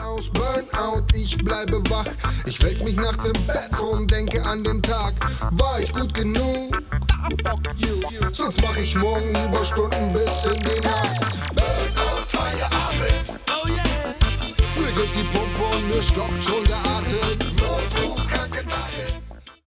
Aus, Burnout, ich bleibe wach. Ich wälz mich nachts im Bett rum, denke an den Tag. War ich gut genug? Sonst mach ich morgen Überstunden bis in die Nacht. Burnout, Feierabend. Oh yeah. Mir geht die Pumpe und mir stockt schon der Abend.